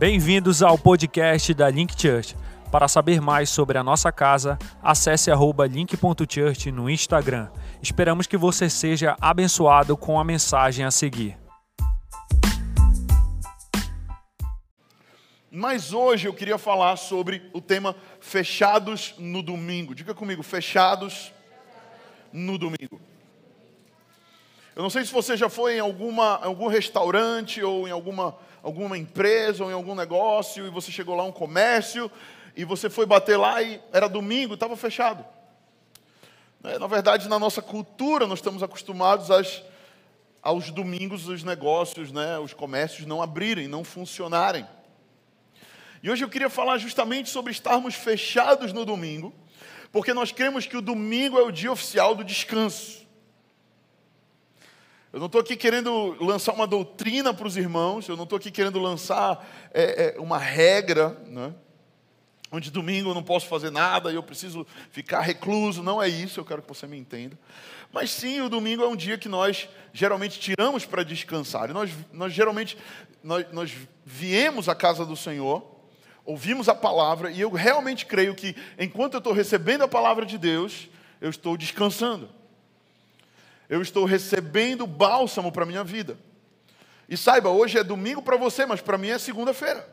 Bem-vindos ao podcast da Link Church. Para saber mais sobre a nossa casa, acesse link.church no Instagram. Esperamos que você seja abençoado com a mensagem a seguir. Mas hoje eu queria falar sobre o tema fechados no domingo. Diga comigo, fechados no domingo. Eu não sei se você já foi em alguma, algum restaurante ou em alguma, alguma empresa ou em algum negócio e você chegou lá um comércio e você foi bater lá e era domingo estava fechado. Né, na verdade, na nossa cultura, nós estamos acostumados às, aos domingos os negócios, né, os comércios não abrirem, não funcionarem. E hoje eu queria falar justamente sobre estarmos fechados no domingo, porque nós cremos que o domingo é o dia oficial do descanso. Eu não estou aqui querendo lançar uma doutrina para os irmãos, eu não estou aqui querendo lançar é, é, uma regra, né? onde domingo eu não posso fazer nada e eu preciso ficar recluso. Não é isso, eu quero que você me entenda. Mas sim, o domingo é um dia que nós geralmente tiramos para descansar. E nós, nós geralmente nós, nós viemos à casa do Senhor ouvimos a palavra e eu realmente creio que enquanto eu estou recebendo a palavra de Deus, eu estou descansando. Eu estou recebendo bálsamo para a minha vida. E saiba, hoje é domingo para você, mas para mim é segunda-feira.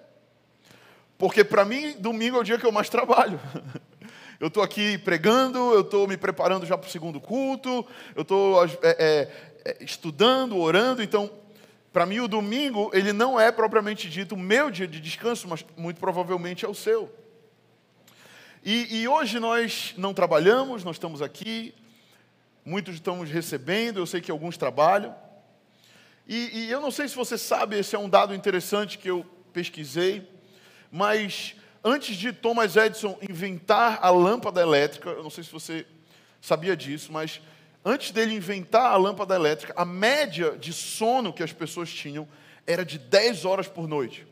Porque para mim, domingo é o dia que eu mais trabalho. Eu estou aqui pregando, eu estou me preparando já para o segundo culto, eu estou é, é, é, estudando, orando, então para mim, o domingo, ele não é propriamente dito o meu dia de descanso, mas muito provavelmente é o seu. E, e hoje nós não trabalhamos, nós estamos aqui, muitos estamos recebendo, eu sei que alguns trabalham. E, e eu não sei se você sabe, esse é um dado interessante que eu pesquisei, mas antes de Thomas Edison inventar a lâmpada elétrica, eu não sei se você sabia disso, mas antes dele inventar a lâmpada elétrica, a média de sono que as pessoas tinham era de 10 horas por noite.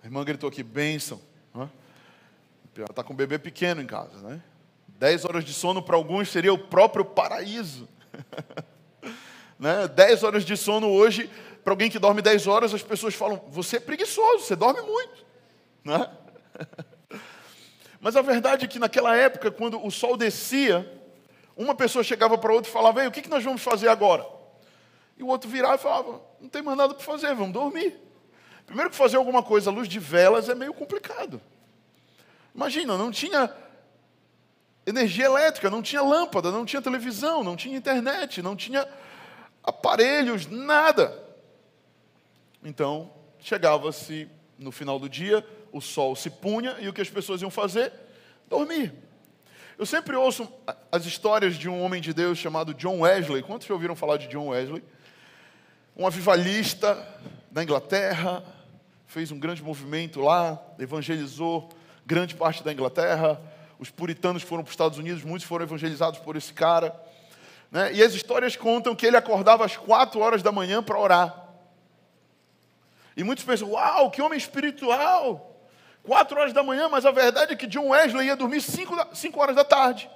A irmã gritou aqui, bênção. Ela está com um bebê pequeno em casa, né? 10 horas de sono para alguns seria o próprio paraíso. né? 10 horas de sono hoje, para alguém que dorme 10 horas, as pessoas falam, você é preguiçoso, você dorme muito. Né? Mas a verdade é que naquela época, quando o sol descia, uma pessoa chegava para outra e falava: Ei, o que nós vamos fazer agora? E o outro virava e falava: Não tem mais nada para fazer, vamos dormir. Primeiro que fazer alguma coisa à luz de velas é meio complicado. Imagina, não tinha energia elétrica, não tinha lâmpada, não tinha televisão, não tinha internet, não tinha aparelhos, nada. Então, chegava-se no final do dia, o sol se punha e o que as pessoas iam fazer? Dormir. Eu sempre ouço as histórias de um homem de Deus chamado John Wesley. Quantos já ouviram falar de John Wesley? Um avivalista da Inglaterra, fez um grande movimento lá, evangelizou grande parte da Inglaterra. Os puritanos foram para os Estados Unidos, muitos foram evangelizados por esse cara. Né? E as histórias contam que ele acordava às quatro horas da manhã para orar. E muitos pensam: Uau, que homem espiritual! Quatro horas da manhã, mas a verdade é que John Wesley ia dormir cinco, horas da tarde.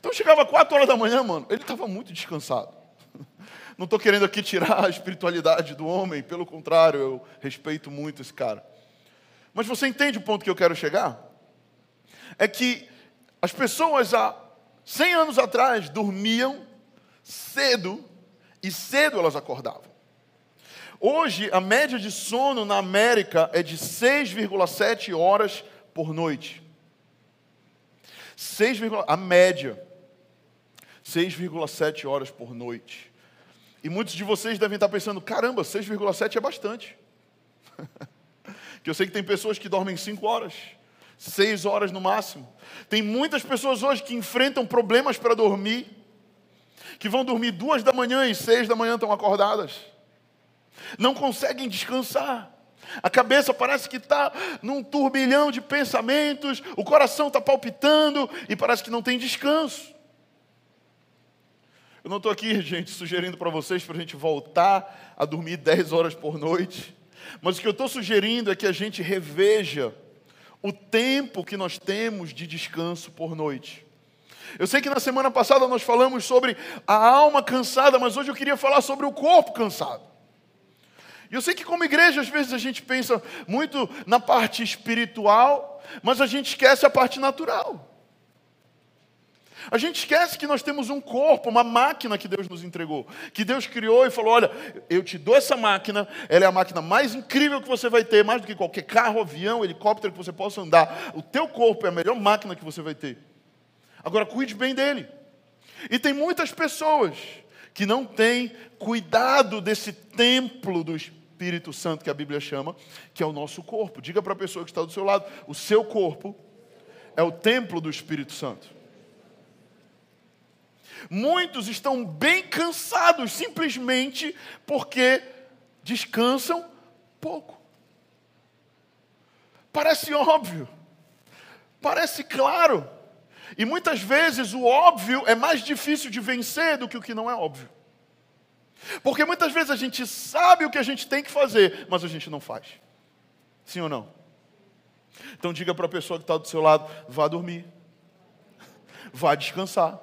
Então chegava quatro horas da manhã, mano, ele estava muito descansado. Não estou querendo aqui tirar a espiritualidade do homem, pelo contrário, eu respeito muito esse cara. Mas você entende o ponto que eu quero chegar? É que as pessoas há 100 anos atrás dormiam cedo e cedo elas acordavam. Hoje, a média de sono na América é de 6,7 horas por noite. 6, a média. 6,7 horas por noite. E muitos de vocês devem estar pensando: caramba, 6,7 é bastante. que eu sei que tem pessoas que dormem 5 horas, 6 horas no máximo. Tem muitas pessoas hoje que enfrentam problemas para dormir, que vão dormir duas da manhã e seis da manhã estão acordadas não conseguem descansar. A cabeça parece que está num turbilhão de pensamentos, o coração está palpitando e parece que não tem descanso. Eu não estou aqui, gente, sugerindo para vocês para a gente voltar a dormir 10 horas por noite, mas o que eu estou sugerindo é que a gente reveja o tempo que nós temos de descanso por noite. Eu sei que na semana passada nós falamos sobre a alma cansada, mas hoje eu queria falar sobre o corpo cansado. E eu sei que, como igreja, às vezes a gente pensa muito na parte espiritual, mas a gente esquece a parte natural. A gente esquece que nós temos um corpo, uma máquina que Deus nos entregou, que Deus criou e falou: Olha, eu te dou essa máquina, ela é a máquina mais incrível que você vai ter, mais do que qualquer carro, avião, helicóptero que você possa andar. O teu corpo é a melhor máquina que você vai ter. Agora, cuide bem dele. E tem muitas pessoas que não têm cuidado desse templo do Espírito Santo que a Bíblia chama, que é o nosso corpo. Diga para a pessoa que está do seu lado: o seu corpo é o templo do Espírito Santo. Muitos estão bem cansados simplesmente porque descansam pouco. Parece óbvio, parece claro, e muitas vezes o óbvio é mais difícil de vencer do que o que não é óbvio. Porque muitas vezes a gente sabe o que a gente tem que fazer, mas a gente não faz. Sim ou não? Então diga para a pessoa que está do seu lado: vá dormir, vá descansar.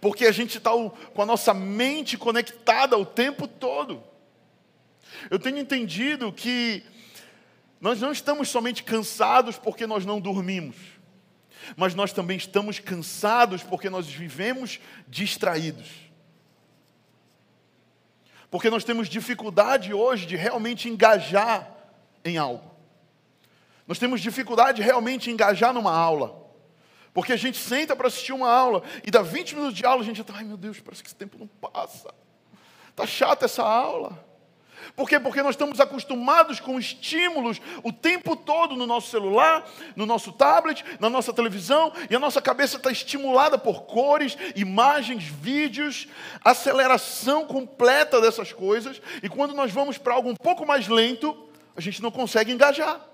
Porque a gente está com a nossa mente conectada o tempo todo. Eu tenho entendido que nós não estamos somente cansados porque nós não dormimos, mas nós também estamos cansados porque nós vivemos distraídos. Porque nós temos dificuldade hoje de realmente engajar em algo. Nós temos dificuldade de realmente engajar numa aula. Porque a gente senta para assistir uma aula e dá 20 minutos de aula, a gente já está, ai meu Deus, parece que esse tempo não passa. Está chata essa aula. Por quê? Porque nós estamos acostumados com estímulos o tempo todo no nosso celular, no nosso tablet, na nossa televisão, e a nossa cabeça está estimulada por cores, imagens, vídeos, aceleração completa dessas coisas, e quando nós vamos para algo um pouco mais lento, a gente não consegue engajar.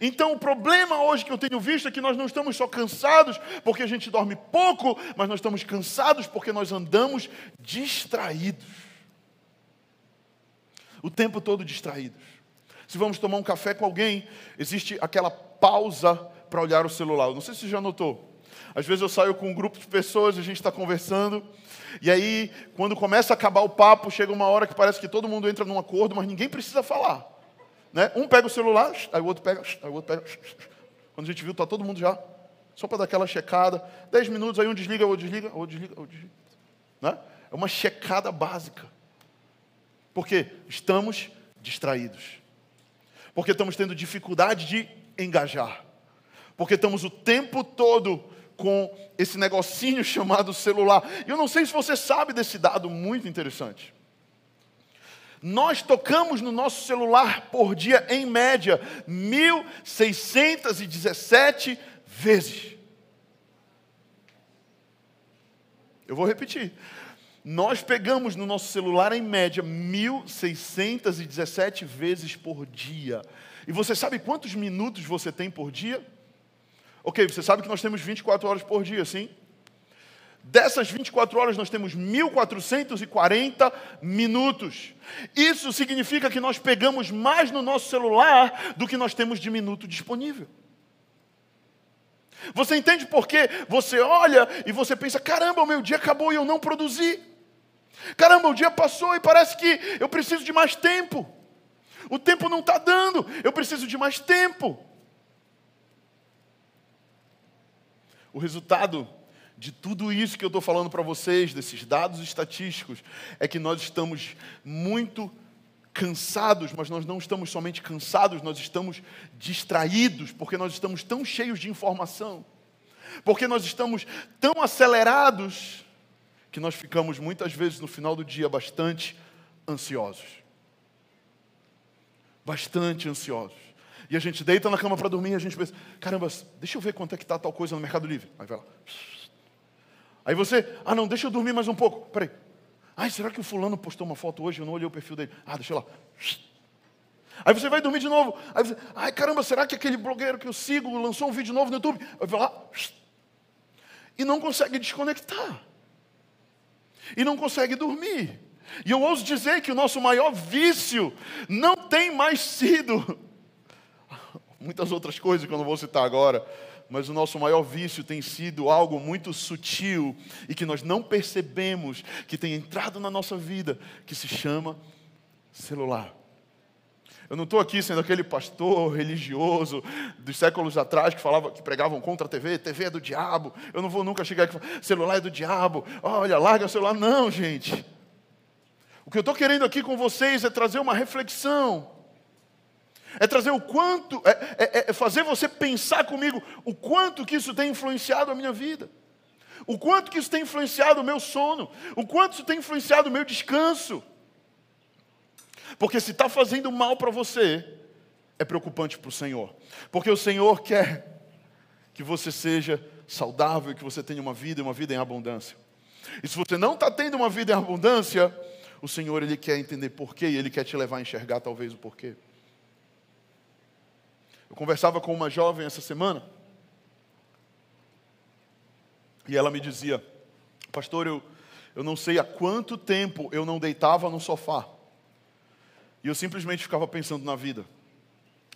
Então, o problema hoje que eu tenho visto é que nós não estamos só cansados porque a gente dorme pouco, mas nós estamos cansados porque nós andamos distraídos. O tempo todo distraídos. Se vamos tomar um café com alguém, existe aquela pausa para olhar o celular. Eu não sei se você já notou. Às vezes eu saio com um grupo de pessoas, a gente está conversando, e aí, quando começa a acabar o papo, chega uma hora que parece que todo mundo entra num acordo, mas ninguém precisa falar. Né? Um pega o celular, aí o outro pega, aí o outro pega. Quando a gente viu, está todo mundo já. Só para dar aquela checada. Dez minutos, aí um desliga, ou desliga, ou desliga, ou desliga. Né? É uma checada básica. Porque estamos distraídos. Porque estamos tendo dificuldade de engajar. Porque estamos o tempo todo com esse negocinho chamado celular. E eu não sei se você sabe desse dado muito interessante. Nós tocamos no nosso celular por dia, em média, 1.617 vezes. Eu vou repetir. Nós pegamos no nosso celular, em média, 1.617 vezes por dia. E você sabe quantos minutos você tem por dia? Ok, você sabe que nós temos 24 horas por dia, sim? Dessas 24 horas, nós temos 1.440 minutos. Isso significa que nós pegamos mais no nosso celular do que nós temos de minuto disponível. Você entende por quê? Você olha e você pensa: caramba, o meu dia acabou e eu não produzi. Caramba, o dia passou e parece que eu preciso de mais tempo. O tempo não está dando, eu preciso de mais tempo. O resultado de tudo isso que eu estou falando para vocês, desses dados estatísticos, é que nós estamos muito cansados, mas nós não estamos somente cansados, nós estamos distraídos, porque nós estamos tão cheios de informação, porque nós estamos tão acelerados, que nós ficamos muitas vezes no final do dia bastante ansiosos. Bastante ansiosos. E a gente deita na cama para dormir e a gente pensa: caramba, deixa eu ver quanto é que está tal coisa no Mercado Livre. Aí vai lá. Aí você, ah não, deixa eu dormir mais um pouco. Peraí. Ai, será que o fulano postou uma foto hoje? Eu não olhei o perfil dele. Ah, deixa lá. Aí você vai dormir de novo. Aí você, ai caramba, será que aquele blogueiro que eu sigo lançou um vídeo novo no YouTube? Aí vai lá. E não consegue desconectar. E não consegue dormir. E eu ouso dizer que o nosso maior vício não tem mais sido muitas outras coisas que eu não vou citar agora, mas o nosso maior vício tem sido algo muito sutil e que nós não percebemos que tem entrado na nossa vida, que se chama celular. Eu não estou aqui sendo aquele pastor religioso dos séculos atrás que falava que pregavam contra a TV, TV é do diabo. Eu não vou nunca chegar aqui e falar, celular é do diabo. Olha, larga o celular. Não, gente. O que eu estou querendo aqui com vocês é trazer uma reflexão é trazer o quanto, é, é, é, fazer você pensar comigo o quanto que isso tem influenciado a minha vida, o quanto que isso tem influenciado o meu sono, o quanto isso tem influenciado o meu descanso. Porque se está fazendo mal para você, é preocupante para o Senhor, porque o Senhor quer que você seja saudável, que você tenha uma vida uma vida em abundância. E se você não está tendo uma vida em abundância, o Senhor ele quer entender porquê e ele quer te levar a enxergar talvez o porquê. Eu conversava com uma jovem essa semana e ela me dizia: Pastor, eu, eu não sei há quanto tempo eu não deitava no sofá e eu simplesmente ficava pensando na vida.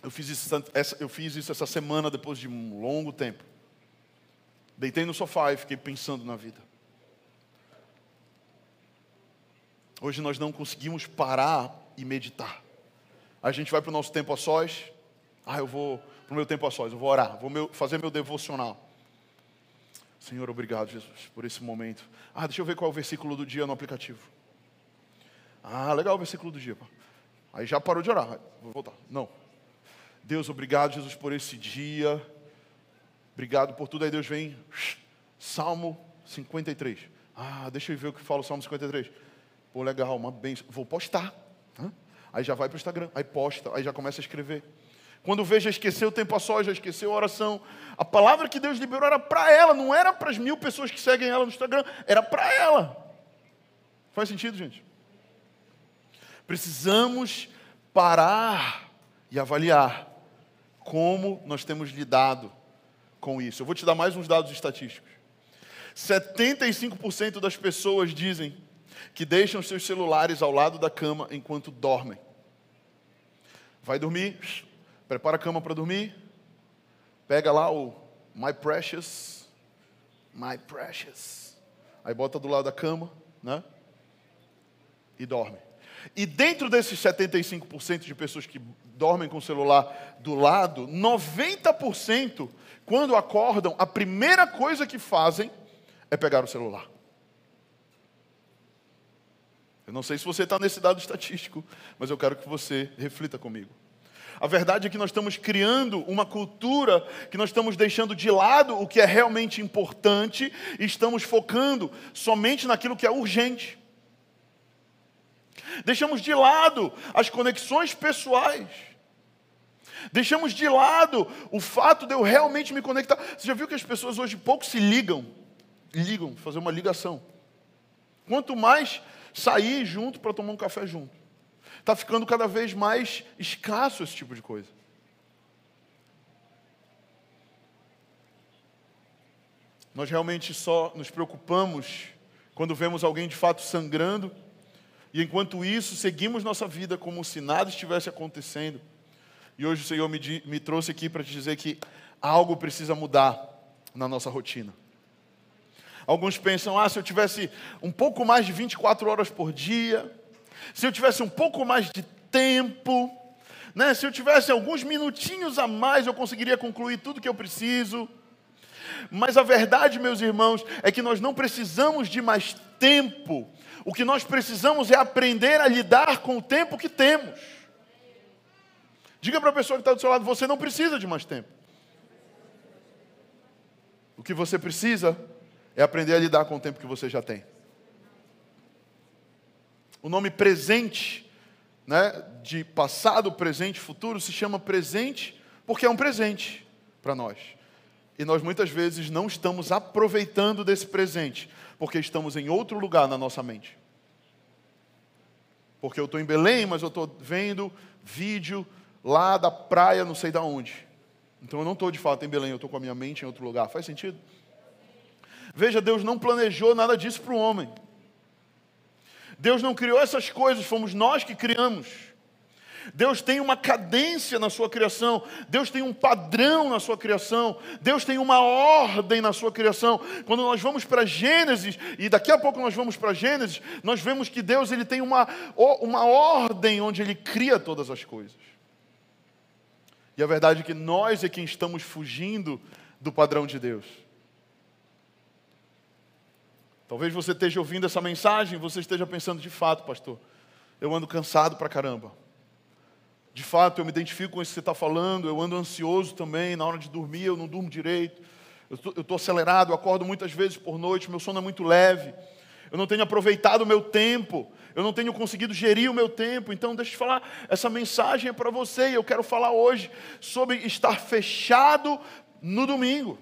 Eu fiz isso, essa, eu fiz isso essa semana depois de um longo tempo. Deitei no sofá e fiquei pensando na vida. Hoje nós não conseguimos parar e meditar. A gente vai para o nosso tempo a sós, ah, eu vou para o meu tempo a sós, eu vou orar, vou meu, fazer meu devocional. Senhor, obrigado, Jesus, por esse momento. Ah, deixa eu ver qual é o versículo do dia no aplicativo. Ah, legal o versículo do dia. Aí já parou de orar. Vou voltar. Não. Deus, obrigado, Jesus, por esse dia. Obrigado por tudo. Aí Deus vem. Salmo 53. Ah, deixa eu ver o que fala o Salmo 53. Pô, legal, uma bênção. Vou postar. Aí já vai para o Instagram. Aí posta. Aí já começa a escrever. Quando vê, já esqueceu o tempo a só, já esqueceu a oração. A palavra que Deus liberou era para ela, não era para as mil pessoas que seguem ela no Instagram, era para ela. Faz sentido, gente? Precisamos parar e avaliar como nós temos lidado com isso. Eu vou te dar mais uns dados estatísticos. 75% das pessoas dizem que deixam seus celulares ao lado da cama enquanto dormem. Vai dormir, prepara a cama para dormir, pega lá o My Precious, My Precious, aí bota do lado da cama, né? E dorme. E dentro desses 75% de pessoas que dormem com o celular do lado, 90% quando acordam, a primeira coisa que fazem é pegar o celular. Eu não sei se você está nesse dado estatístico, mas eu quero que você reflita comigo. A verdade é que nós estamos criando uma cultura que nós estamos deixando de lado o que é realmente importante e estamos focando somente naquilo que é urgente. Deixamos de lado as conexões pessoais. Deixamos de lado o fato de eu realmente me conectar. Você já viu que as pessoas hoje pouco se ligam? Ligam, fazer uma ligação. Quanto mais sair junto para tomar um café junto. Está ficando cada vez mais escasso esse tipo de coisa. Nós realmente só nos preocupamos quando vemos alguém de fato sangrando, e enquanto isso, seguimos nossa vida como se nada estivesse acontecendo. E hoje o Senhor me, me trouxe aqui para te dizer que algo precisa mudar na nossa rotina. Alguns pensam, ah, se eu tivesse um pouco mais de 24 horas por dia, se eu tivesse um pouco mais de tempo, né? se eu tivesse alguns minutinhos a mais, eu conseguiria concluir tudo que eu preciso. Mas a verdade, meus irmãos, é que nós não precisamos de mais tempo. O que nós precisamos é aprender a lidar com o tempo que temos. Diga para a pessoa que está do seu lado: você não precisa de mais tempo. O que você precisa é aprender a lidar com o tempo que você já tem. O nome presente, né, de passado, presente, futuro, se chama presente porque é um presente para nós. E nós muitas vezes não estamos aproveitando desse presente, porque estamos em outro lugar na nossa mente. Porque eu estou em Belém, mas eu estou vendo vídeo lá da praia, não sei da onde. Então eu não estou de fato em Belém, eu estou com a minha mente em outro lugar. Faz sentido? Veja, Deus não planejou nada disso para o homem. Deus não criou essas coisas, fomos nós que criamos. Deus tem uma cadência na sua criação, Deus tem um padrão na sua criação, Deus tem uma ordem na sua criação. Quando nós vamos para Gênesis, e daqui a pouco nós vamos para Gênesis, nós vemos que Deus ele tem uma, uma ordem onde ele cria todas as coisas. E a verdade é que nós é quem estamos fugindo do padrão de Deus. Talvez você esteja ouvindo essa mensagem, você esteja pensando de fato, pastor, eu ando cansado pra caramba. De fato, eu me identifico com isso que você está falando, eu ando ansioso também, na hora de dormir eu não durmo direito, eu estou acelerado, eu acordo muitas vezes por noite, meu sono é muito leve, eu não tenho aproveitado o meu tempo, eu não tenho conseguido gerir o meu tempo, então deixa eu te falar, essa mensagem é para você e eu quero falar hoje sobre estar fechado no domingo.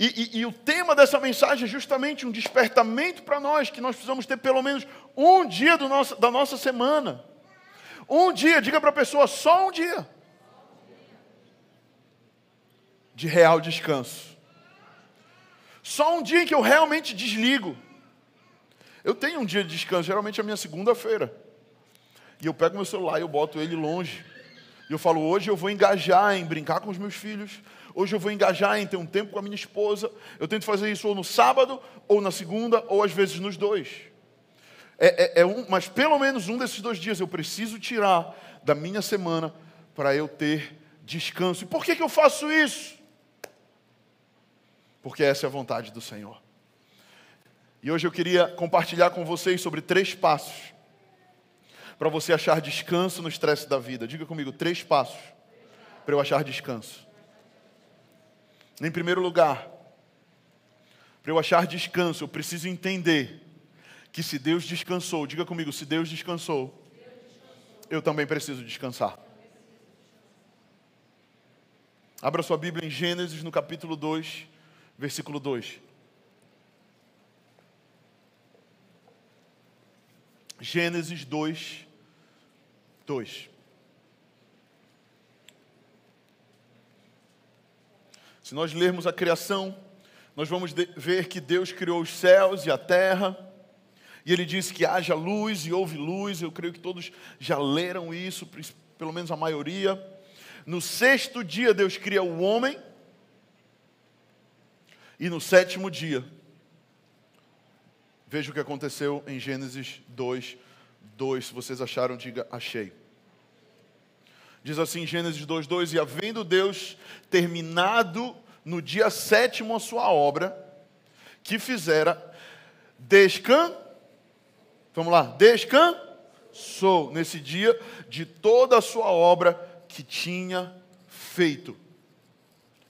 E, e, e, o tema dessa mensagem é justamente um despertamento para nós, que nós precisamos ter pelo menos um dia nosso, da nossa semana um dia, diga para a pessoa, só um dia. De real descanso. Só um dia em que eu realmente desligo. Eu tenho um dia de descanso, geralmente é a minha segunda-feira. E eu pego meu celular e eu boto ele longe. E eu falo, hoje eu vou engajar em brincar com os meus filhos. Hoje eu vou engajar em ter um tempo com a minha esposa. Eu tento fazer isso ou no sábado, ou na segunda, ou às vezes nos dois. É, é, é um, mas pelo menos um desses dois dias eu preciso tirar da minha semana para eu ter descanso. E por que, que eu faço isso? Porque essa é a vontade do Senhor. E hoje eu queria compartilhar com vocês sobre três passos para você achar descanso no estresse da vida. Diga comigo, três passos para eu achar descanso. Em primeiro lugar, para eu achar descanso, eu preciso entender que se Deus descansou, diga comigo, se Deus descansou, eu também preciso descansar. Abra sua Bíblia em Gênesis, no capítulo 2, versículo 2. Gênesis 2, 2. Se nós lermos a criação, nós vamos ver que Deus criou os céus e a terra e ele diz que haja luz e houve luz. Eu creio que todos já leram isso, pelo menos a maioria. No sexto dia, Deus cria o homem. E no sétimo dia, veja o que aconteceu em Gênesis 2, 2. Se vocês acharam, diga achei. Diz assim Gênesis 2, 2: E havendo Deus terminado no dia sétimo a sua obra, que fizera, descansar Vamos lá. Descansou nesse dia de toda a sua obra que tinha feito.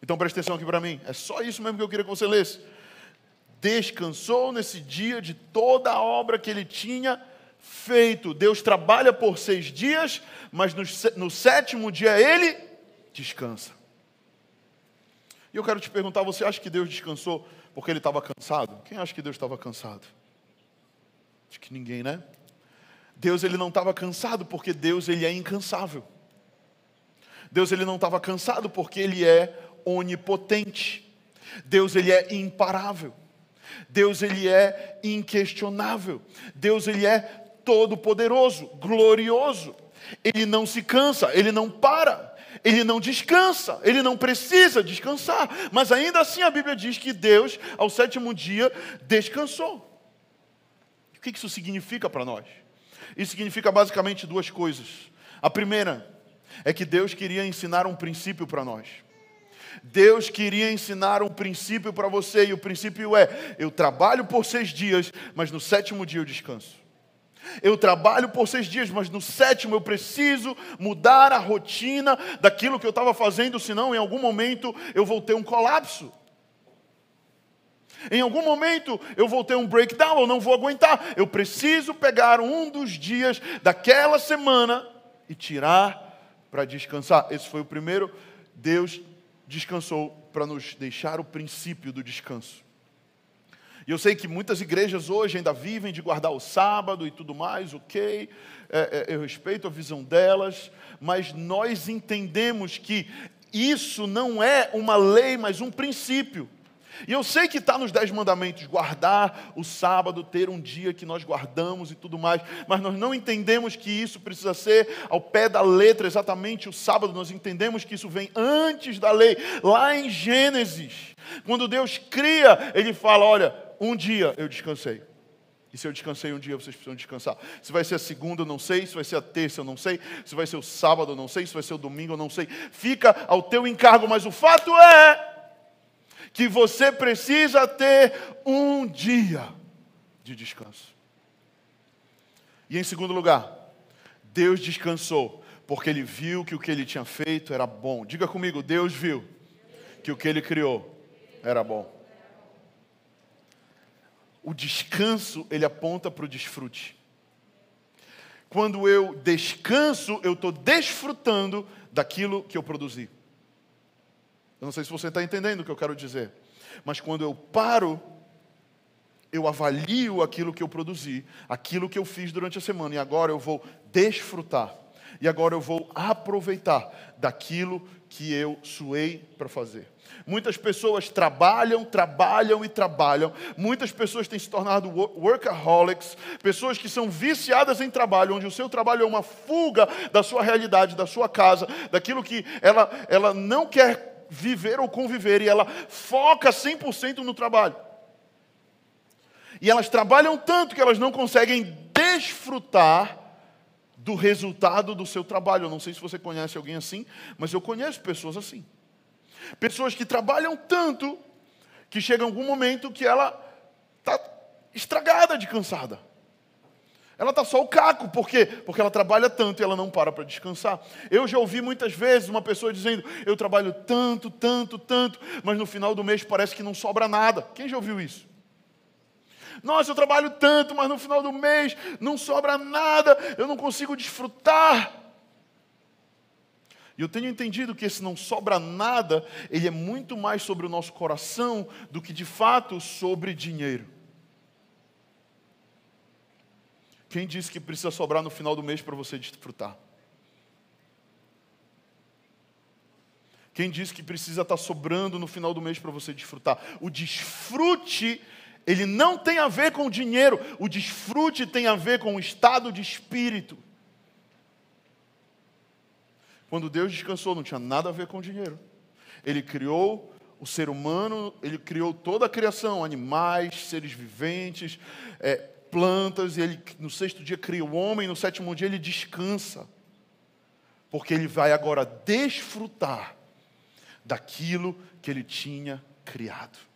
Então preste atenção aqui para mim. É só isso mesmo que eu queria que você lesse. Descansou nesse dia de toda a obra que ele tinha feito. Deus trabalha por seis dias, mas no, no sétimo dia ele descansa. E eu quero te perguntar: você acha que Deus descansou porque ele estava cansado? Quem acha que Deus estava cansado? Acho que ninguém, né? Deus ele não estava cansado porque Deus ele é incansável. Deus ele não estava cansado porque ele é onipotente. Deus ele é imparável. Deus ele é inquestionável. Deus ele é todo poderoso, glorioso. Ele não se cansa, ele não para. Ele não descansa, ele não precisa descansar, mas ainda assim a Bíblia diz que Deus, ao sétimo dia, descansou. O que isso significa para nós? Isso significa basicamente duas coisas. A primeira é que Deus queria ensinar um princípio para nós. Deus queria ensinar um princípio para você, e o princípio é: eu trabalho por seis dias, mas no sétimo dia eu descanso. Eu trabalho por seis dias, mas no sétimo eu preciso mudar a rotina daquilo que eu estava fazendo, senão em algum momento eu vou ter um colapso. Em algum momento eu vou ter um breakdown, eu não vou aguentar. Eu preciso pegar um dos dias daquela semana e tirar para descansar. Esse foi o primeiro. Deus descansou para nos deixar o princípio do descanso. E eu sei que muitas igrejas hoje ainda vivem de guardar o sábado e tudo mais, ok, é, é, eu respeito a visão delas, mas nós entendemos que isso não é uma lei, mas um princípio. E eu sei que está nos Dez Mandamentos, guardar o sábado, ter um dia que nós guardamos e tudo mais, mas nós não entendemos que isso precisa ser ao pé da letra, exatamente o sábado, nós entendemos que isso vem antes da lei, lá em Gênesis. Quando Deus cria, Ele fala: Olha, um dia eu descansei. E se eu descansei um dia, vocês precisam descansar. Se vai ser a segunda, eu não sei. Se vai ser a terça, eu não sei. Se vai ser o sábado, eu não sei. Se vai ser o domingo, eu não sei. Fica ao teu encargo, mas o fato é que você precisa ter um dia de descanso. E em segundo lugar, Deus descansou, porque ele viu que o que ele tinha feito era bom. Diga comigo, Deus viu que o que ele criou era bom. O descanso, ele aponta para o desfrute. Quando eu descanso, eu estou desfrutando daquilo que eu produzi. Eu não sei se você está entendendo o que eu quero dizer. Mas quando eu paro, eu avalio aquilo que eu produzi, aquilo que eu fiz durante a semana, e agora eu vou desfrutar. E agora eu vou aproveitar daquilo que eu suei para fazer. Muitas pessoas trabalham, trabalham e trabalham. Muitas pessoas têm se tornado workaholics, pessoas que são viciadas em trabalho, onde o seu trabalho é uma fuga da sua realidade, da sua casa, daquilo que ela, ela não quer viver ou conviver, e ela foca 100% no trabalho. E elas trabalham tanto que elas não conseguem desfrutar do resultado do seu trabalho. Eu não sei se você conhece alguém assim, mas eu conheço pessoas assim. Pessoas que trabalham tanto que chega algum momento que ela está estragada de cansada. Ela está só o caco, por quê? Porque ela trabalha tanto e ela não para para descansar. Eu já ouvi muitas vezes uma pessoa dizendo: Eu trabalho tanto, tanto, tanto, mas no final do mês parece que não sobra nada. Quem já ouviu isso? Nossa, eu trabalho tanto, mas no final do mês não sobra nada, eu não consigo desfrutar. E eu tenho entendido que esse não sobra nada, ele é muito mais sobre o nosso coração do que de fato sobre dinheiro. Quem disse que precisa sobrar no final do mês para você desfrutar? Quem disse que precisa estar sobrando no final do mês para você desfrutar? O desfrute, ele não tem a ver com o dinheiro, o desfrute tem a ver com o estado de espírito. Quando Deus descansou, não tinha nada a ver com o dinheiro. Ele criou o ser humano, ele criou toda a criação, animais, seres viventes, é, plantas, e ele no sexto dia cria o homem, no sétimo dia ele descansa. Porque ele vai agora desfrutar daquilo que ele tinha criado.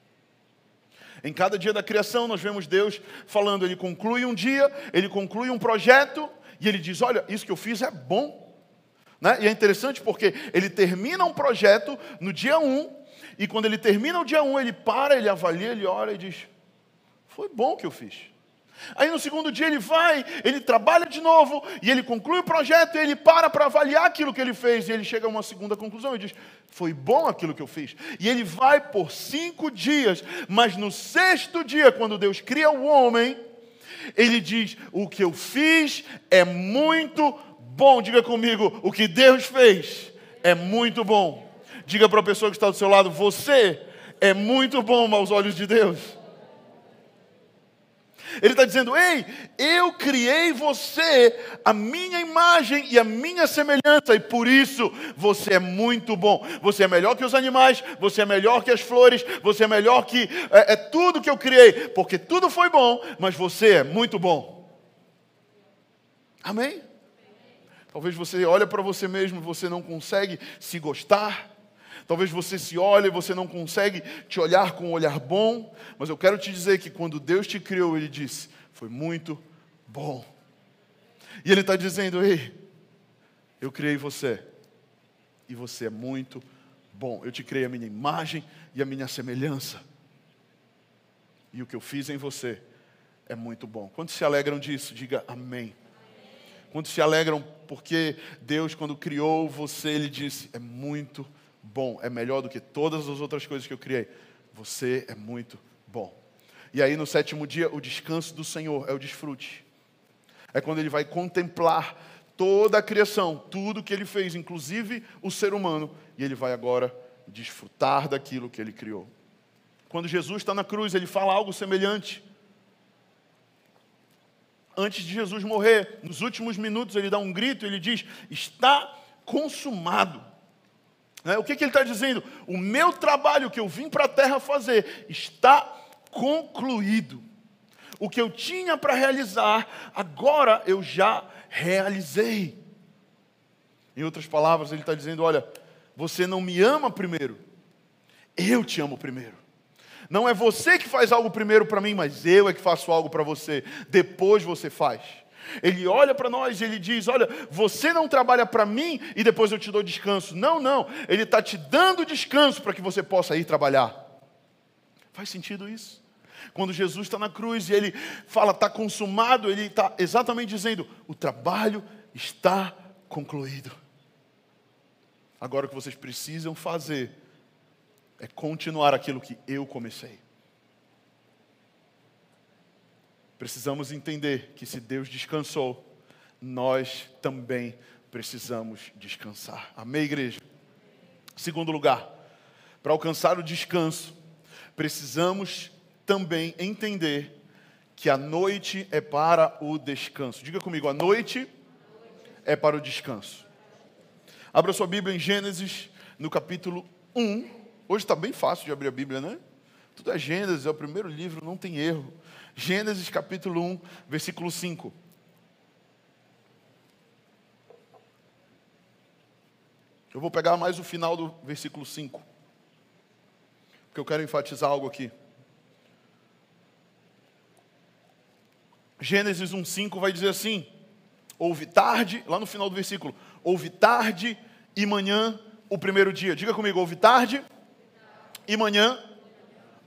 Em cada dia da criação, nós vemos Deus falando, ele conclui um dia, ele conclui um projeto, e ele diz: Olha, isso que eu fiz é bom. Né? E é interessante porque ele termina um projeto no dia 1, um, e quando ele termina o dia 1, um, ele para, ele avalia, ele olha e diz: Foi bom que eu fiz. Aí no segundo dia ele vai, ele trabalha de novo e ele conclui o projeto e ele para para avaliar aquilo que ele fez e ele chega a uma segunda conclusão e diz: Foi bom aquilo que eu fiz. E ele vai por cinco dias, mas no sexto dia, quando Deus cria o homem, ele diz: O que eu fiz é muito bom. Diga comigo: O que Deus fez é muito bom. Diga para a pessoa que está do seu lado: Você é muito bom aos olhos de Deus. Ele está dizendo: Ei, eu criei você, a minha imagem e a minha semelhança, e por isso você é muito bom. Você é melhor que os animais, você é melhor que as flores, você é melhor que é, é tudo que eu criei, porque tudo foi bom, mas você é muito bom. Amém? Talvez você olhe para você mesmo e você não consegue se gostar. Talvez você se olhe e você não consegue te olhar com um olhar bom, mas eu quero te dizer que quando Deus te criou, Ele disse: foi muito bom. E Ele está dizendo: ei, eu criei você, e você é muito bom. Eu te criei a minha imagem e a minha semelhança. E o que eu fiz em você é muito bom. Quantos se alegram disso? Diga amém. Quantos se alegram porque Deus, quando criou você, Ele disse: é muito bom bom, é melhor do que todas as outras coisas que eu criei. Você é muito bom. E aí no sétimo dia, o descanso do Senhor é o desfrute. É quando ele vai contemplar toda a criação, tudo que ele fez, inclusive o ser humano, e ele vai agora desfrutar daquilo que ele criou. Quando Jesus está na cruz, ele fala algo semelhante. Antes de Jesus morrer, nos últimos minutos, ele dá um grito, ele diz: Está consumado. Né? O que, que ele está dizendo? O meu trabalho que eu vim para a terra fazer está concluído. O que eu tinha para realizar, agora eu já realizei. Em outras palavras, ele está dizendo: Olha, você não me ama primeiro, eu te amo primeiro. Não é você que faz algo primeiro para mim, mas eu é que faço algo para você. Depois você faz. Ele olha para nós e ele diz: Olha, você não trabalha para mim e depois eu te dou descanso. Não, não. Ele está te dando descanso para que você possa ir trabalhar. Faz sentido isso? Quando Jesus está na cruz e ele fala, está consumado, ele está exatamente dizendo: o trabalho está concluído. Agora o que vocês precisam fazer é continuar aquilo que eu comecei. Precisamos entender que se Deus descansou, nós também precisamos descansar. Amém, igreja? Segundo lugar, para alcançar o descanso, precisamos também entender que a noite é para o descanso. Diga comigo, a noite é para o descanso. Abra sua Bíblia em Gênesis, no capítulo 1. Hoje está bem fácil de abrir a Bíblia, né? Tudo é Gênesis, é o primeiro livro, não tem erro. Gênesis capítulo 1, versículo 5. Eu vou pegar mais o final do versículo 5. Porque eu quero enfatizar algo aqui. Gênesis 1,5 vai dizer assim: Houve tarde, lá no final do versículo, houve tarde e manhã o primeiro dia. Diga comigo, houve tarde e manhã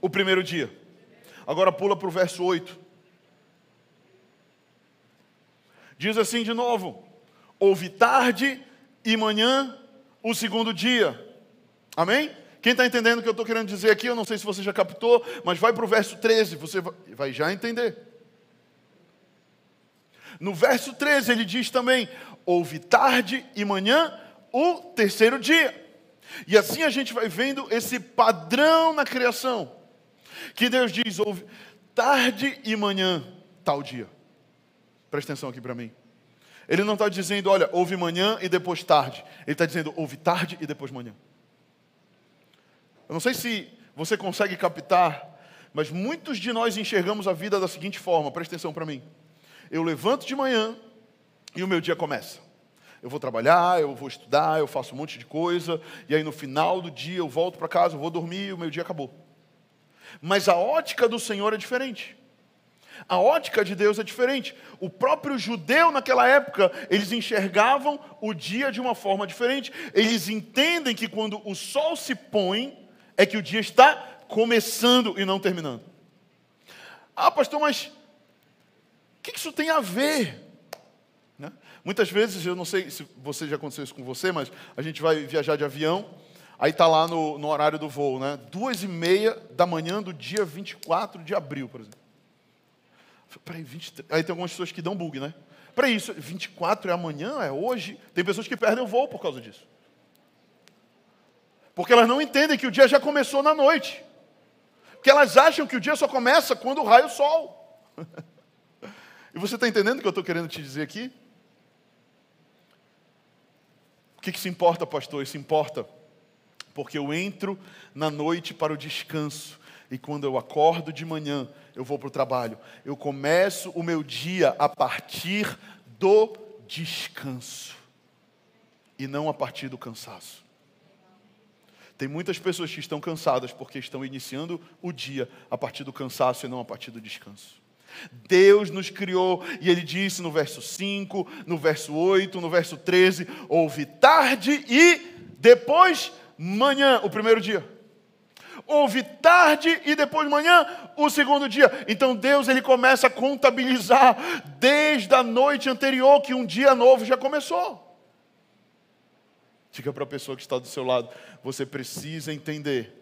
o primeiro dia. Agora pula para o verso 8. Diz assim de novo: houve tarde e manhã o segundo dia. Amém? Quem está entendendo o que eu estou querendo dizer aqui? Eu não sei se você já captou, mas vai para o verso 13, você vai já entender. No verso 13 ele diz também: houve tarde e manhã o terceiro dia. E assim a gente vai vendo esse padrão na criação. Que Deus diz: houve tarde e manhã, tal dia. Presta atenção aqui para mim. Ele não está dizendo, olha, houve manhã e depois tarde. Ele está dizendo, houve tarde e depois manhã. Eu não sei se você consegue captar, mas muitos de nós enxergamos a vida da seguinte forma: presta atenção para mim. Eu levanto de manhã e o meu dia começa eu vou trabalhar, eu vou estudar, eu faço um monte de coisa, e aí no final do dia eu volto para casa, eu vou dormir e o meu dia acabou. Mas a ótica do Senhor é diferente. A ótica de Deus é diferente. O próprio judeu naquela época, eles enxergavam o dia de uma forma diferente. Eles entendem que quando o sol se põe, é que o dia está começando e não terminando. Ah, pastor, mas o que isso tem a ver? Né? Muitas vezes, eu não sei se você já aconteceu isso com você, mas a gente vai viajar de avião, aí está lá no, no, horário do voo, né? Duas e meia da manhã do dia 24 de abril, por exemplo. Peraí, 23... Aí tem algumas pessoas que dão bug, né? Peraí, isso, 24 é amanhã, é hoje? Tem pessoas que perdem o voo por causa disso. Porque elas não entendem que o dia já começou na noite. Porque elas acham que o dia só começa quando raio o sol. e você está entendendo o que eu estou querendo te dizer aqui? que, que isso importa, pastor? Isso importa porque eu entro na noite para o descanso. E quando eu acordo de manhã, eu vou para o trabalho. Eu começo o meu dia a partir do descanso e não a partir do cansaço. Tem muitas pessoas que estão cansadas porque estão iniciando o dia a partir do cansaço e não a partir do descanso. Deus nos criou, e ele disse no verso 5, no verso 8, no verso 13: houve tarde e depois manhã, o primeiro dia. Houve tarde e depois manhã, o segundo dia. Então Deus ele começa a contabilizar desde a noite anterior que um dia novo já começou. Diga para a pessoa que está do seu lado: você precisa entender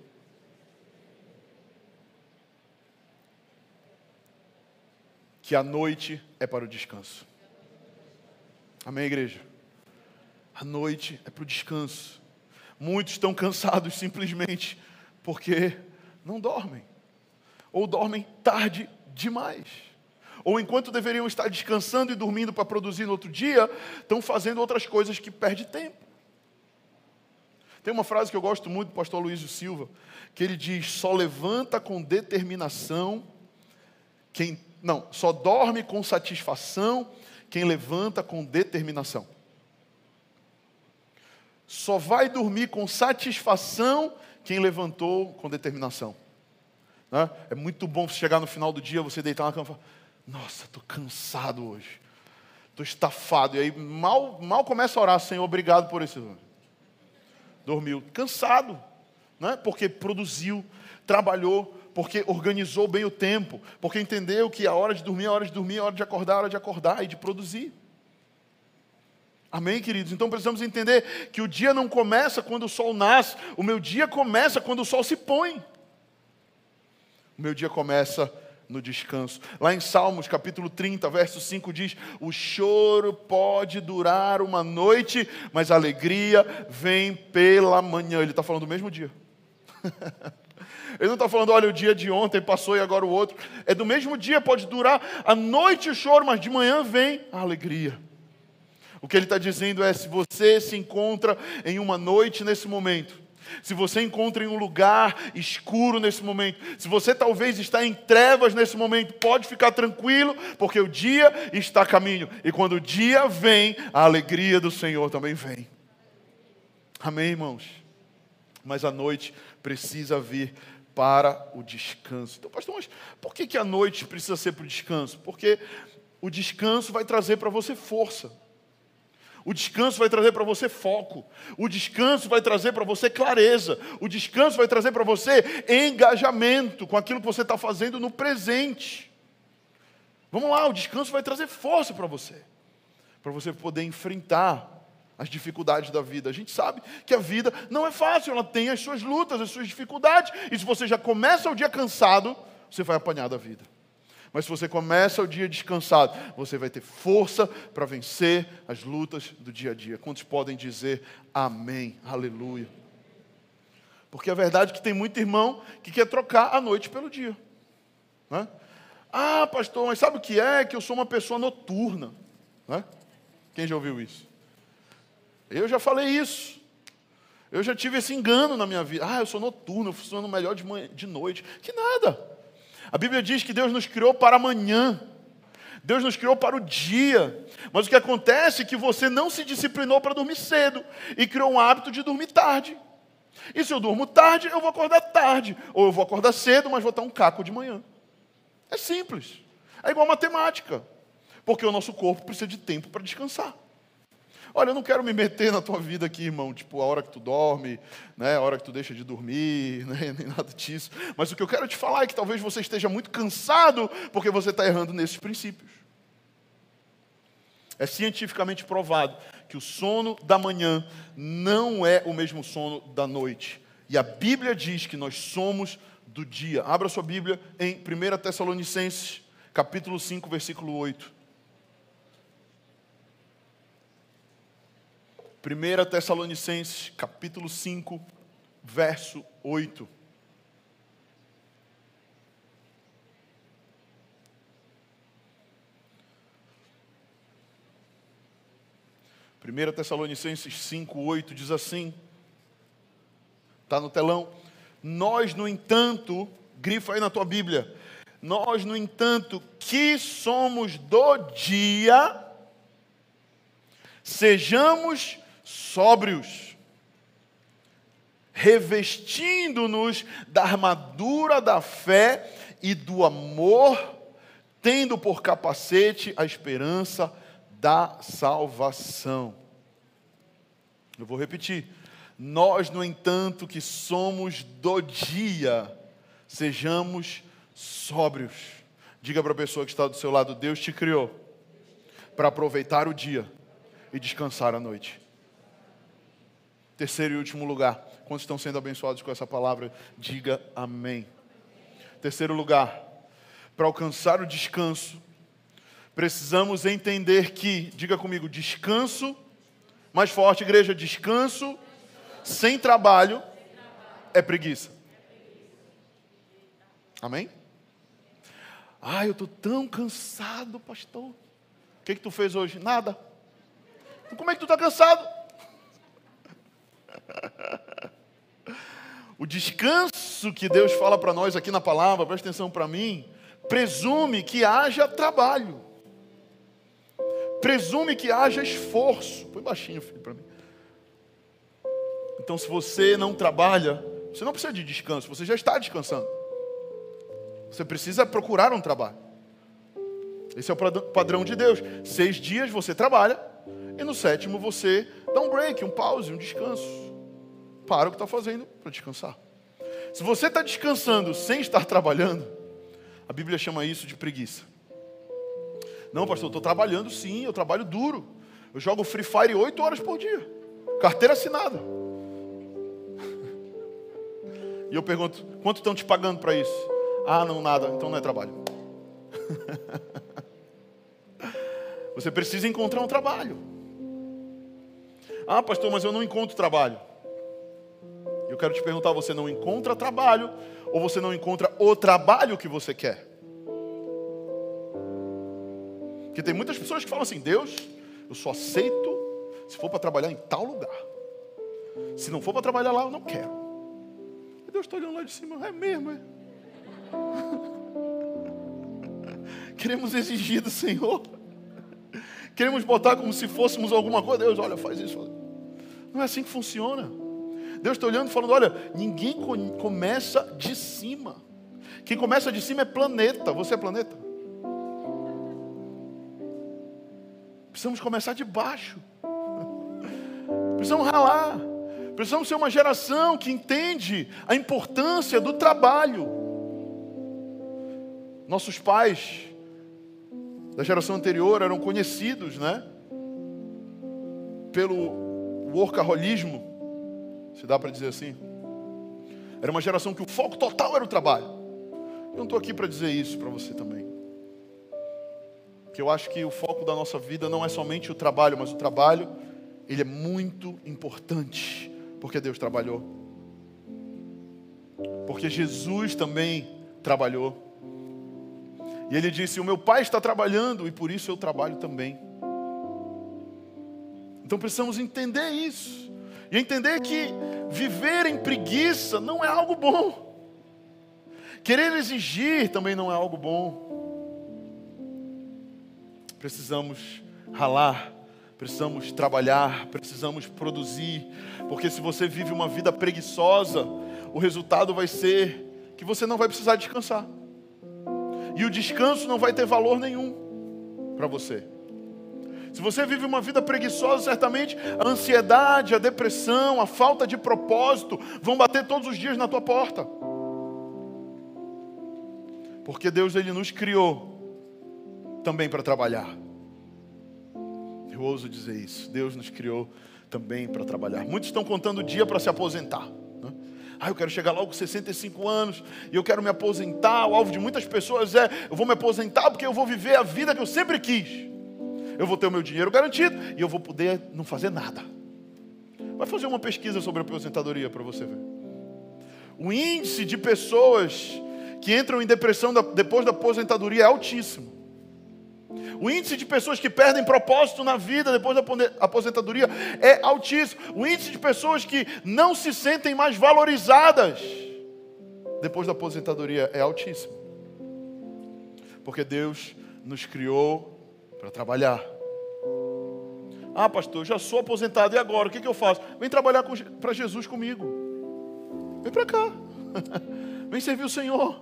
que a noite é para o descanso. Amém, igreja? A noite é para o descanso. Muitos estão cansados simplesmente porque não dormem. ou dormem tarde demais. Ou enquanto deveriam estar descansando e dormindo para produzir no outro dia, estão fazendo outras coisas que perde tempo. Tem uma frase que eu gosto muito do pastor Luiz Silva, que ele diz: só levanta com determinação quem. Não, só dorme com satisfação quem levanta com determinação. Só vai dormir com satisfação quem levantou com determinação. Né? É muito bom chegar no final do dia, você deitar na cama e falar: Nossa, estou cansado hoje, estou estafado. E aí mal, mal começa a orar, Senhor, obrigado por esse. Dormiu, cansado, né? porque produziu, trabalhou, porque organizou bem o tempo, porque entendeu que a hora de dormir a hora de dormir, a hora de acordar a hora de acordar e de produzir. Amém, queridos? Então precisamos entender que o dia não começa quando o sol nasce, o meu dia começa quando o sol se põe. O meu dia começa no descanso. Lá em Salmos, capítulo 30, verso 5 diz: O choro pode durar uma noite, mas a alegria vem pela manhã. Ele está falando do mesmo dia. Ele não está falando, olha, o dia de ontem passou e agora o outro. É do mesmo dia, pode durar a noite o choro, mas de manhã vem a alegria. O que ele está dizendo é: se você se encontra em uma noite nesse momento, se você encontra em um lugar escuro nesse momento, se você talvez está em trevas nesse momento, pode ficar tranquilo, porque o dia está a caminho. E quando o dia vem, a alegria do Senhor também vem. Amém, irmãos? Mas a noite precisa vir para o descanso. Então, pastor, mas por que, que a noite precisa ser para o descanso? Porque o descanso vai trazer para você força. O descanso vai trazer para você foco. O descanso vai trazer para você clareza. O descanso vai trazer para você engajamento com aquilo que você está fazendo no presente. Vamos lá, o descanso vai trazer força para você. Para você poder enfrentar as dificuldades da vida. A gente sabe que a vida não é fácil, ela tem as suas lutas, as suas dificuldades. E se você já começa o dia cansado, você vai apanhar da vida. Mas se você começa o dia descansado, você vai ter força para vencer as lutas do dia a dia. Quantos podem dizer amém? Aleluia. Porque a verdade é que tem muito irmão que quer trocar a noite pelo dia. Né? Ah, pastor, mas sabe o que é? Que eu sou uma pessoa noturna. Né? Quem já ouviu isso? Eu já falei isso. Eu já tive esse engano na minha vida. Ah, eu sou noturno, eu funciono melhor de, manhã, de noite. Que nada. A Bíblia diz que Deus nos criou para amanhã. Deus nos criou para o dia. Mas o que acontece é que você não se disciplinou para dormir cedo e criou um hábito de dormir tarde. E se eu durmo tarde, eu vou acordar tarde. Ou eu vou acordar cedo, mas vou estar um caco de manhã. É simples. É igual matemática. Porque o nosso corpo precisa de tempo para descansar. Olha, eu não quero me meter na tua vida aqui, irmão, tipo a hora que tu dorme, né, a hora que tu deixa de dormir, né, nem nada disso. Mas o que eu quero te falar é que talvez você esteja muito cansado porque você está errando nesses princípios. É cientificamente provado que o sono da manhã não é o mesmo sono da noite. E a Bíblia diz que nós somos do dia. Abra sua Bíblia em 1 Tessalonicenses, capítulo 5, versículo 8. 1 Tessalonicenses, capítulo 5, verso 8. Primeira Tessalonicenses 5, 8 diz assim, está no telão, nós, no entanto, grifa aí na tua Bíblia, nós, no entanto, que somos do dia, sejamos sóbrios, revestindo-nos da armadura da fé e do amor, tendo por capacete a esperança da salvação. Eu vou repetir. Nós, no entanto, que somos do dia, sejamos sóbrios. Diga para a pessoa que está do seu lado: Deus te criou para aproveitar o dia e descansar a noite. Terceiro e último lugar. Quantos estão sendo abençoados com essa palavra? Diga amém. Terceiro lugar. Para alcançar o descanso, precisamos entender que, diga comigo, descanso, mais forte, igreja, descanso sem trabalho é preguiça. Amém? Ah, eu estou tão cansado, pastor. O que, que tu fez hoje? Nada. Como é que tu está cansado? O descanso que Deus fala para nós aqui na palavra, presta atenção para mim, presume que haja trabalho, presume que haja esforço. Põe baixinho, filho, para mim. Então, se você não trabalha, você não precisa de descanso, você já está descansando. Você precisa procurar um trabalho. Esse é o padrão de Deus. Seis dias você trabalha, e no sétimo você dá um break, um pause, um descanso. Para o que está fazendo para descansar. Se você está descansando sem estar trabalhando, a Bíblia chama isso de preguiça. Não, pastor, eu estou trabalhando sim, eu trabalho duro. Eu jogo Free Fire oito horas por dia. Carteira assinada. E eu pergunto, quanto estão te pagando para isso? Ah, não, nada, então não é trabalho. Você precisa encontrar um trabalho. Ah, pastor, mas eu não encontro trabalho. Eu quero te perguntar: você não encontra trabalho ou você não encontra o trabalho que você quer? Porque tem muitas pessoas que falam assim: Deus, eu só aceito se for para trabalhar em tal lugar. Se não for para trabalhar lá, eu não quero. E Deus está olhando lá de cima: é mesmo, é? Queremos exigir do Senhor. Queremos botar como se fôssemos alguma coisa. Deus, olha, faz isso. Não é assim que funciona. Deus está olhando e falando: olha, ninguém começa de cima. Quem começa de cima é planeta. Você é planeta? Precisamos começar de baixo. Precisamos ralar. Precisamos ser uma geração que entende a importância do trabalho. Nossos pais da geração anterior eram conhecidos, né? Pelo workaholismo se dá para dizer assim. Era uma geração que o foco total era o trabalho. Eu não estou aqui para dizer isso para você também. Que eu acho que o foco da nossa vida não é somente o trabalho, mas o trabalho, ele é muito importante, porque Deus trabalhou. Porque Jesus também trabalhou. E ele disse: O meu pai está trabalhando e por isso eu trabalho também. Então precisamos entender isso. E entender que viver em preguiça não é algo bom. Querer exigir também não é algo bom. Precisamos ralar, precisamos trabalhar, precisamos produzir, porque se você vive uma vida preguiçosa, o resultado vai ser que você não vai precisar descansar. E o descanso não vai ter valor nenhum para você. Se você vive uma vida preguiçosa, certamente a ansiedade, a depressão, a falta de propósito vão bater todos os dias na tua porta. Porque Deus ele nos criou também para trabalhar. Eu ouso dizer isso. Deus nos criou também para trabalhar. Muitos estão contando o dia para se aposentar. Né? Ah, eu quero chegar logo com 65 anos e eu quero me aposentar. O alvo de muitas pessoas é: eu vou me aposentar porque eu vou viver a vida que eu sempre quis eu vou ter o meu dinheiro garantido e eu vou poder não fazer nada. Vai fazer uma pesquisa sobre aposentadoria para você ver. O índice de pessoas que entram em depressão depois da aposentadoria é altíssimo. O índice de pessoas que perdem propósito na vida depois da aposentadoria é altíssimo. O índice de pessoas que não se sentem mais valorizadas depois da aposentadoria é altíssimo. Porque Deus nos criou para trabalhar. Ah, pastor, já sou aposentado e agora? O que, que eu faço? Vem trabalhar para Jesus comigo. Vem para cá. Vem servir o Senhor.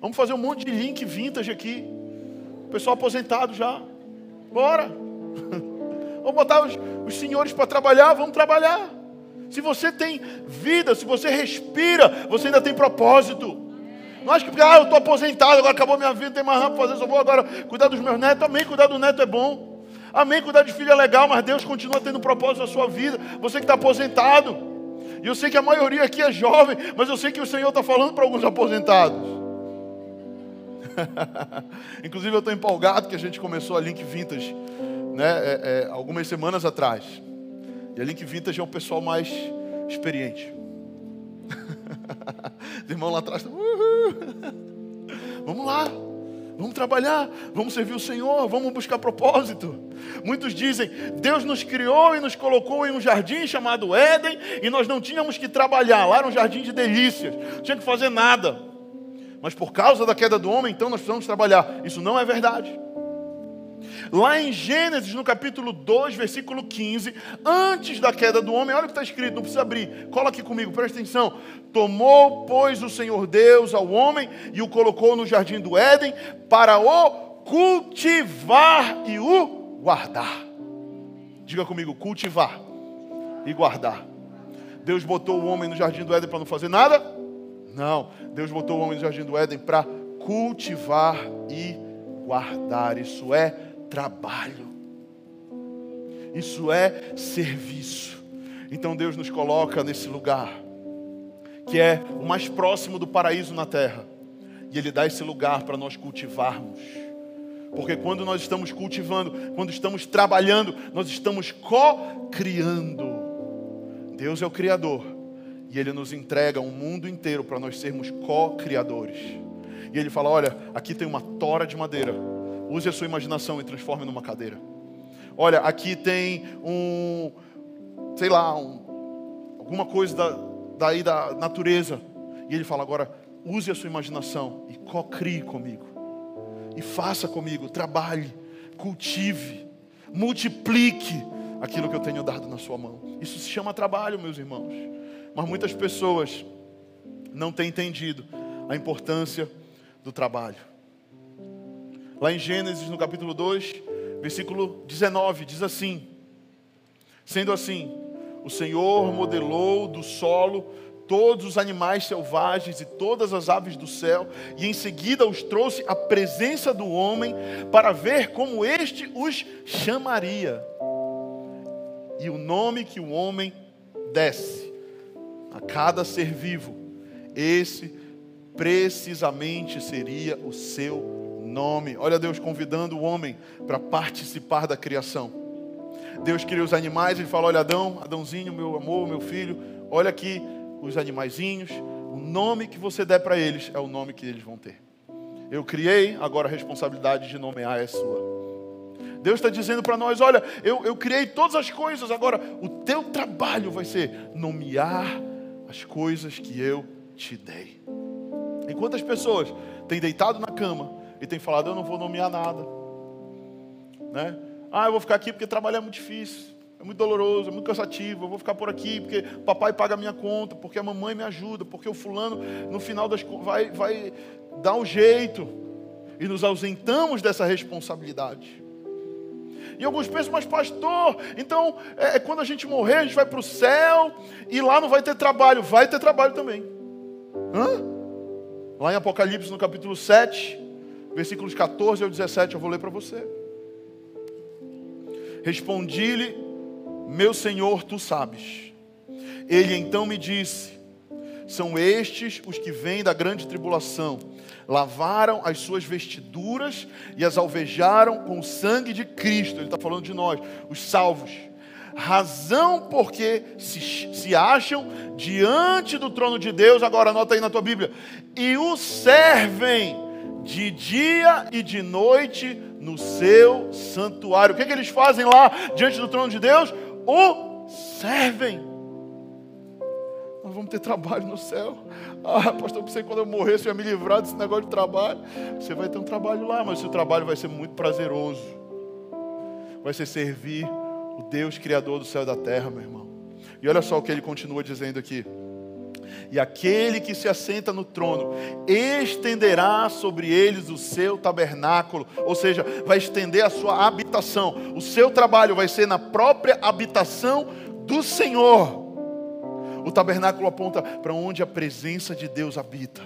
Vamos fazer um monte de link vintage aqui. Pessoal aposentado já. Bora. Vamos botar os, os senhores para trabalhar. Vamos trabalhar. Se você tem vida, se você respira, você ainda tem propósito. Não acho que ah, eu estou aposentado, agora acabou minha vida, tem mais nada para fazer, só vou agora cuidar dos meus netos. Amém, cuidar do neto é bom. Amém, cuidar de filho é legal, mas Deus continua tendo propósito na sua vida. Você que está aposentado. E eu sei que a maioria aqui é jovem, mas eu sei que o Senhor está falando para alguns aposentados. Inclusive eu estou empolgado que a gente começou a Link Vintage né, é, é, algumas semanas atrás. E a Link Vintage é um pessoal mais experiente. Os irmãos lá atrás estão. Vamos lá. Vamos trabalhar, vamos servir o Senhor, vamos buscar propósito. Muitos dizem: Deus nos criou e nos colocou em um jardim chamado Éden e nós não tínhamos que trabalhar. Lá era um jardim de delícias, não tinha que fazer nada. Mas por causa da queda do homem, então nós precisamos trabalhar. Isso não é verdade. Lá em Gênesis, no capítulo 2, versículo 15, antes da queda do homem, olha o que está escrito, não precisa abrir, cola aqui comigo, presta atenção. Tomou, pois, o Senhor Deus ao homem e o colocou no jardim do Éden para o cultivar e o guardar. Diga comigo, cultivar e guardar. Deus botou o homem no jardim do Éden para não fazer nada? Não. Deus botou o homem no jardim do Éden para cultivar e guardar. Isso é trabalho. Isso é serviço. Então Deus nos coloca nesse lugar, que é o mais próximo do paraíso na terra, e Ele dá esse lugar para nós cultivarmos. Porque quando nós estamos cultivando, quando estamos trabalhando, nós estamos co-criando. Deus é o Criador e Ele nos entrega um mundo inteiro para nós sermos co-criadores. E Ele fala: Olha, aqui tem uma tora de madeira Use a sua imaginação e transforme numa cadeira. Olha, aqui tem um, sei lá, um, alguma coisa da, daí da natureza. E ele fala agora, use a sua imaginação e co-crie comigo. E faça comigo, trabalhe, cultive, multiplique aquilo que eu tenho dado na sua mão. Isso se chama trabalho, meus irmãos. Mas muitas pessoas não têm entendido a importância do trabalho. Lá em Gênesis, no capítulo 2, versículo 19, diz assim: Sendo assim, o Senhor modelou do solo todos os animais selvagens e todas as aves do céu, e em seguida os trouxe à presença do homem para ver como este os chamaria. E o nome que o homem desse a cada ser vivo, esse precisamente seria o seu nome. Olha Deus convidando o homem para participar da criação. Deus cria os animais, ele fala: Olha, Adão, Adãozinho, meu amor, meu filho, olha aqui os animaizinhos. O nome que você der para eles é o nome que eles vão ter. Eu criei, agora a responsabilidade de nomear é sua. Deus está dizendo para nós: olha, eu, eu criei todas as coisas, agora o teu trabalho vai ser nomear as coisas que eu te dei. Enquanto as pessoas têm deitado na cama, e tem falado: Eu não vou nomear nada. Né? Ah, eu vou ficar aqui porque trabalhar é muito difícil, é muito doloroso, é muito cansativo. Eu vou ficar por aqui porque papai paga a minha conta, porque a mamãe me ajuda, porque o fulano, no final das contas, vai, vai dar um jeito. E nos ausentamos dessa responsabilidade. E alguns pensam, mas pastor, então é, é quando a gente morrer, a gente vai para o céu e lá não vai ter trabalho. Vai ter trabalho também. Hã? Lá em Apocalipse, no capítulo 7, versículos 14 ao 17, eu vou ler para você. Respondi-lhe, meu senhor, tu sabes. Ele então me disse: São estes os que vêm da grande tribulação, lavaram as suas vestiduras e as alvejaram com o sangue de Cristo. Ele está falando de nós, os salvos. Razão porque se, se acham diante do trono de Deus, agora anota aí na tua Bíblia, e o servem de dia e de noite no seu santuário. O que, é que eles fazem lá diante do trono de Deus? O servem. Nós vamos ter trabalho no céu. Ah, pastor, eu pensei que quando eu morrer você ia me livrar desse negócio de trabalho. Você vai ter um trabalho lá, mas o seu trabalho vai ser muito prazeroso. Vai ser servir o Deus Criador do céu e da terra, meu irmão. E olha só o que ele continua dizendo aqui e aquele que se assenta no trono estenderá sobre eles o seu tabernáculo, ou seja, vai estender a sua habitação. O seu trabalho vai ser na própria habitação do Senhor. O tabernáculo aponta para onde a presença de Deus habita.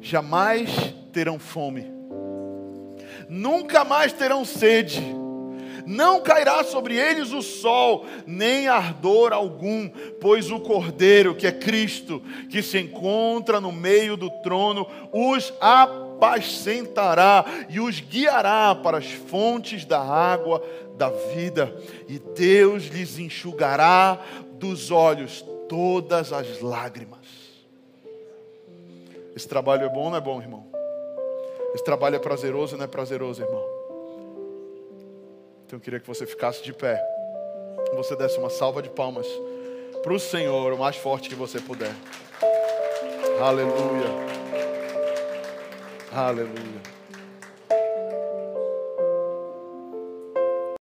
Jamais terão fome, nunca mais terão sede não cairá sobre eles o sol, nem ardor algum, pois o Cordeiro, que é Cristo, que se encontra no meio do trono, os apacentará e os guiará para as fontes da água da vida, e Deus lhes enxugará dos olhos todas as lágrimas. Esse trabalho é bom não é bom, irmão? Esse trabalho é prazeroso não é prazeroso, irmão? Então eu queria que você ficasse de pé. Você desse uma salva de palmas para o Senhor, o mais forte que você puder. Aleluia. Aleluia.